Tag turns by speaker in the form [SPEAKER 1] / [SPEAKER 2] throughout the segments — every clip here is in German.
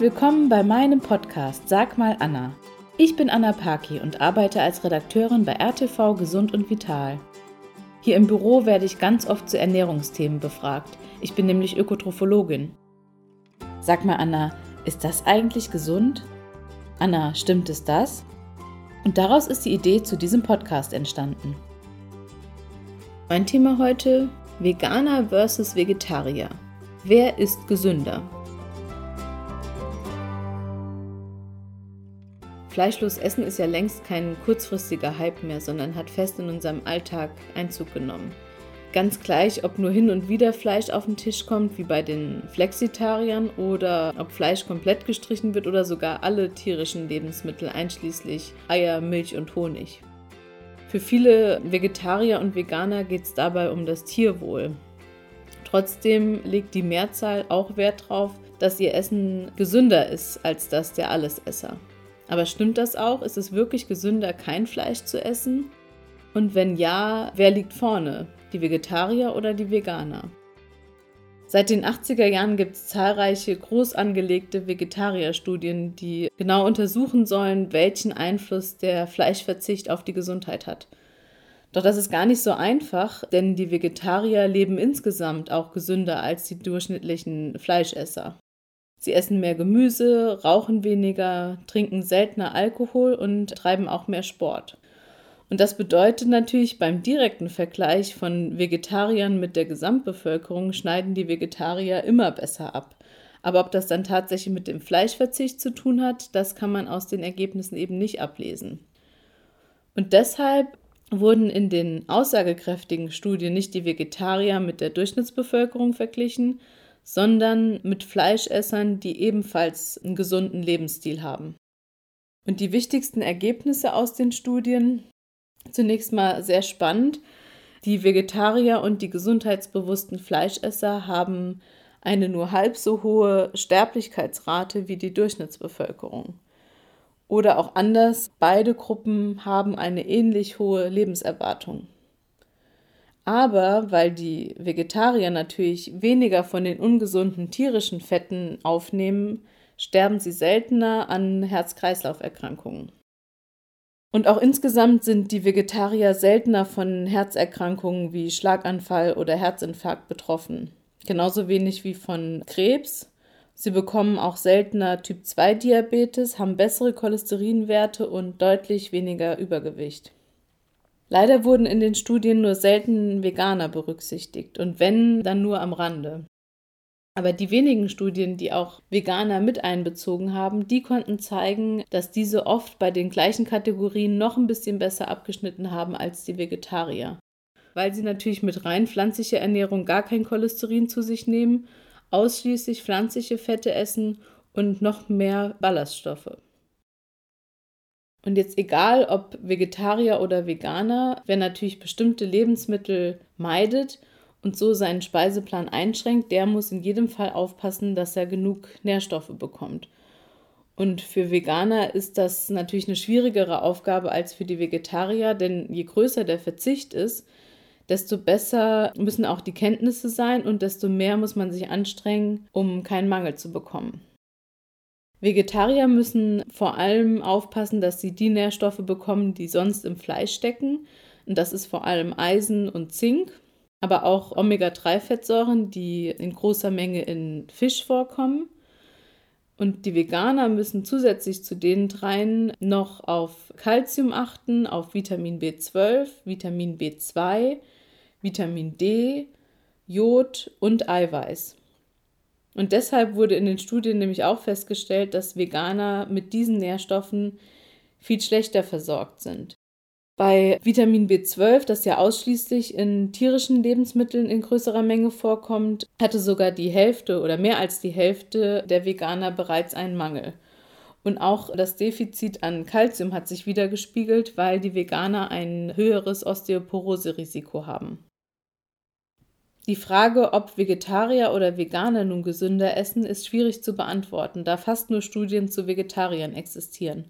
[SPEAKER 1] willkommen bei meinem Podcast Sag mal Anna. Ich bin Anna Paki und arbeite als Redakteurin bei RTV Gesund und Vital. Hier im Büro werde ich ganz oft zu Ernährungsthemen befragt. Ich bin nämlich Ökotrophologin. Sag mal Anna, ist das eigentlich gesund? Anna, stimmt es das? Und daraus ist die Idee zu diesem Podcast entstanden. Mein Thema heute: Veganer versus Vegetarier. Wer ist gesünder? Fleischlos Essen ist ja längst kein kurzfristiger Hype mehr, sondern hat fest in unserem Alltag Einzug genommen. Ganz gleich, ob nur hin und wieder Fleisch auf den Tisch kommt, wie bei den Flexitariern, oder ob Fleisch komplett gestrichen wird oder sogar alle tierischen Lebensmittel einschließlich Eier, Milch und Honig. Für viele Vegetarier und Veganer geht es dabei um das Tierwohl. Trotzdem legt die Mehrzahl auch Wert darauf, dass ihr Essen gesünder ist als das der Allesesser. Aber stimmt das auch? Ist es wirklich gesünder, kein Fleisch zu essen? Und wenn ja, wer liegt vorne? Die Vegetarier oder die Veganer? Seit den 80er Jahren gibt es zahlreiche groß angelegte Vegetarierstudien, die genau untersuchen sollen, welchen Einfluss der Fleischverzicht auf die Gesundheit hat. Doch das ist gar nicht so einfach, denn die Vegetarier leben insgesamt auch gesünder als die durchschnittlichen Fleischesser. Sie essen mehr Gemüse, rauchen weniger, trinken seltener Alkohol und treiben auch mehr Sport. Und das bedeutet natürlich beim direkten Vergleich von Vegetariern mit der Gesamtbevölkerung schneiden die Vegetarier immer besser ab. Aber ob das dann tatsächlich mit dem Fleischverzicht zu tun hat, das kann man aus den Ergebnissen eben nicht ablesen. Und deshalb wurden in den aussagekräftigen Studien nicht die Vegetarier mit der Durchschnittsbevölkerung verglichen, sondern mit Fleischessern, die ebenfalls einen gesunden Lebensstil haben. Und die wichtigsten Ergebnisse aus den Studien, zunächst mal sehr spannend, die Vegetarier und die gesundheitsbewussten Fleischesser haben eine nur halb so hohe Sterblichkeitsrate wie die Durchschnittsbevölkerung. Oder auch anders, beide Gruppen haben eine ähnlich hohe Lebenserwartung. Aber weil die Vegetarier natürlich weniger von den ungesunden tierischen Fetten aufnehmen, sterben sie seltener an Herz-Kreislauf-Erkrankungen. Und auch insgesamt sind die Vegetarier seltener von Herzerkrankungen wie Schlaganfall oder Herzinfarkt betroffen. Genauso wenig wie von Krebs. Sie bekommen auch seltener Typ-2-Diabetes, haben bessere Cholesterinwerte und deutlich weniger Übergewicht. Leider wurden in den Studien nur selten Veganer berücksichtigt und wenn, dann nur am Rande. Aber die wenigen Studien, die auch Veganer mit einbezogen haben, die konnten zeigen, dass diese oft bei den gleichen Kategorien noch ein bisschen besser abgeschnitten haben als die Vegetarier. Weil sie natürlich mit rein pflanzlicher Ernährung gar kein Cholesterin zu sich nehmen, ausschließlich pflanzliche Fette essen und noch mehr Ballaststoffe. Und jetzt egal ob Vegetarier oder Veganer, wer natürlich bestimmte Lebensmittel meidet und so seinen Speiseplan einschränkt, der muss in jedem Fall aufpassen, dass er genug Nährstoffe bekommt. Und für Veganer ist das natürlich eine schwierigere Aufgabe als für die Vegetarier, denn je größer der Verzicht ist, desto besser müssen auch die Kenntnisse sein und desto mehr muss man sich anstrengen, um keinen Mangel zu bekommen. Vegetarier müssen vor allem aufpassen, dass sie die Nährstoffe bekommen, die sonst im Fleisch stecken. Und das ist vor allem Eisen und Zink, aber auch Omega-3-Fettsäuren, die in großer Menge in Fisch vorkommen. Und die Veganer müssen zusätzlich zu den dreien noch auf Kalzium achten, auf Vitamin B12, Vitamin B2, Vitamin D, Jod und Eiweiß. Und deshalb wurde in den Studien nämlich auch festgestellt, dass Veganer mit diesen Nährstoffen viel schlechter versorgt sind. Bei Vitamin B12, das ja ausschließlich in tierischen Lebensmitteln in größerer Menge vorkommt, hatte sogar die Hälfte oder mehr als die Hälfte der Veganer bereits einen Mangel. Und auch das Defizit an Kalzium hat sich wieder gespiegelt, weil die Veganer ein höheres Osteoporose-Risiko haben. Die Frage, ob Vegetarier oder Veganer nun gesünder essen, ist schwierig zu beantworten, da fast nur Studien zu Vegetariern existieren.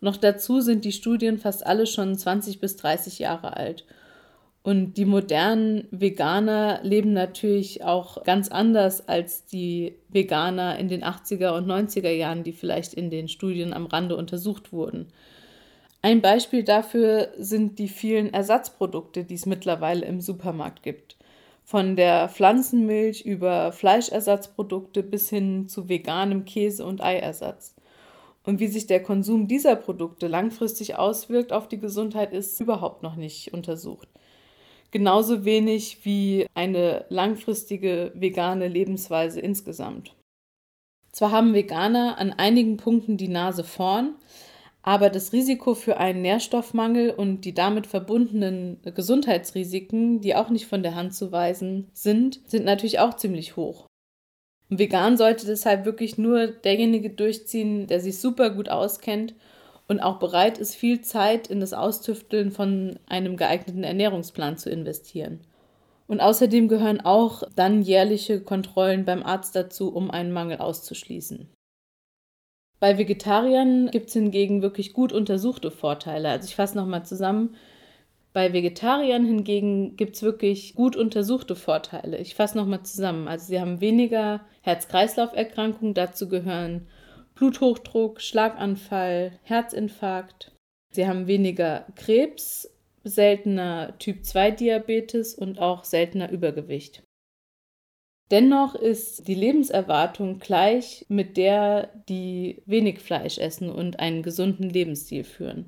[SPEAKER 1] Noch dazu sind die Studien fast alle schon 20 bis 30 Jahre alt. Und die modernen Veganer leben natürlich auch ganz anders als die Veganer in den 80er und 90er Jahren, die vielleicht in den Studien am Rande untersucht wurden. Ein Beispiel dafür sind die vielen Ersatzprodukte, die es mittlerweile im Supermarkt gibt. Von der Pflanzenmilch über Fleischersatzprodukte bis hin zu veganem Käse und Eiersatz. Und wie sich der Konsum dieser Produkte langfristig auswirkt auf die Gesundheit, ist überhaupt noch nicht untersucht. Genauso wenig wie eine langfristige vegane Lebensweise insgesamt. Zwar haben Veganer an einigen Punkten die Nase vorn, aber das Risiko für einen Nährstoffmangel und die damit verbundenen Gesundheitsrisiken, die auch nicht von der Hand zu weisen sind, sind natürlich auch ziemlich hoch. Und vegan sollte deshalb wirklich nur derjenige durchziehen, der sich super gut auskennt und auch bereit ist, viel Zeit in das Austüfteln von einem geeigneten Ernährungsplan zu investieren. Und außerdem gehören auch dann jährliche Kontrollen beim Arzt dazu, um einen Mangel auszuschließen. Bei Vegetariern gibt es hingegen wirklich gut untersuchte Vorteile. Also ich fasse nochmal zusammen. Bei Vegetariern hingegen gibt es wirklich gut untersuchte Vorteile. Ich fasse nochmal zusammen. Also sie haben weniger Herz-Kreislauf-Erkrankungen. Dazu gehören Bluthochdruck, Schlaganfall, Herzinfarkt. Sie haben weniger Krebs, seltener Typ-2-Diabetes und auch seltener Übergewicht. Dennoch ist die Lebenserwartung gleich mit der, die wenig Fleisch essen und einen gesunden Lebensstil führen.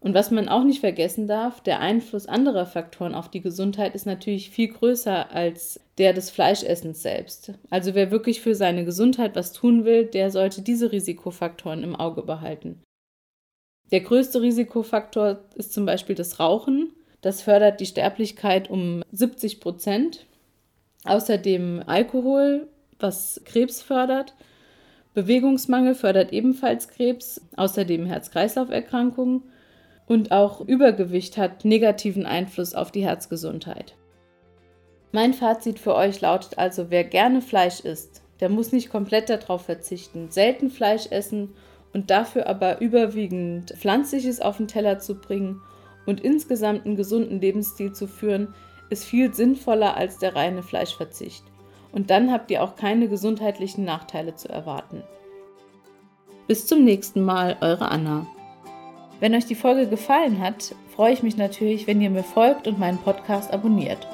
[SPEAKER 1] Und was man auch nicht vergessen darf, der Einfluss anderer Faktoren auf die Gesundheit ist natürlich viel größer als der des Fleischessens selbst. Also wer wirklich für seine Gesundheit was tun will, der sollte diese Risikofaktoren im Auge behalten. Der größte Risikofaktor ist zum Beispiel das Rauchen. Das fördert die Sterblichkeit um 70 Prozent. Außerdem Alkohol, was Krebs fördert. Bewegungsmangel fördert ebenfalls Krebs, außerdem Herz-Kreislauf-Erkrankungen und auch Übergewicht hat negativen Einfluss auf die Herzgesundheit. Mein Fazit für euch lautet also, wer gerne Fleisch isst, der muss nicht komplett darauf verzichten, selten Fleisch essen und dafür aber überwiegend Pflanzliches auf den Teller zu bringen und insgesamt einen gesunden Lebensstil zu führen, ist viel sinnvoller als der reine Fleischverzicht. Und dann habt ihr auch keine gesundheitlichen Nachteile zu erwarten. Bis zum nächsten Mal, eure Anna. Wenn euch die Folge gefallen hat, freue ich mich natürlich, wenn ihr mir folgt und meinen Podcast abonniert.